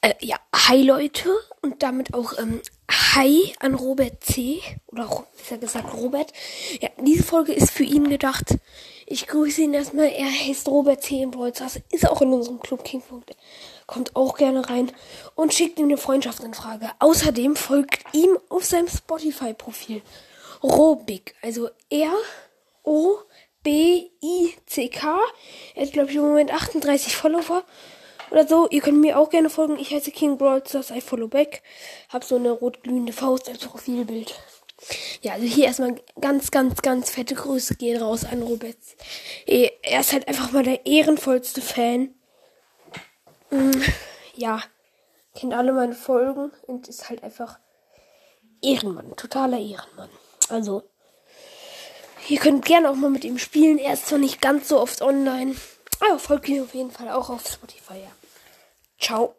Äh, ja, hi Leute und damit auch ähm, hi an Robert C. Oder besser gesagt Robert. Ja, diese Folge ist für ihn gedacht. Ich grüße ihn erstmal. Er heißt Robert C. in Bolzers. Ist auch in unserem Club King. Kommt auch gerne rein und schickt ihm eine Freundschaftsanfrage. Außerdem folgt ihm auf seinem Spotify-Profil Robik. Also R O B I C K. Er hat glaube ich im Moment 38 Follower oder so. Ihr könnt mir auch gerne folgen. Ich heiße King Brawl Stars, I follow back. Hab so eine rot-glühende Faust als Profilbild. Ja, also hier erstmal ganz, ganz, ganz fette Grüße gehen raus an Robert. Er ist halt einfach mal der ehrenvollste Fan. Mm, ja, kennt alle meine Folgen und ist halt einfach Ehrenmann, totaler Ehrenmann. Also, ihr könnt gerne auch mal mit ihm spielen. Er ist zwar nicht ganz so oft online, aber folgt ihm auf jeden Fall auch auf Spotify. Ja. Ciao.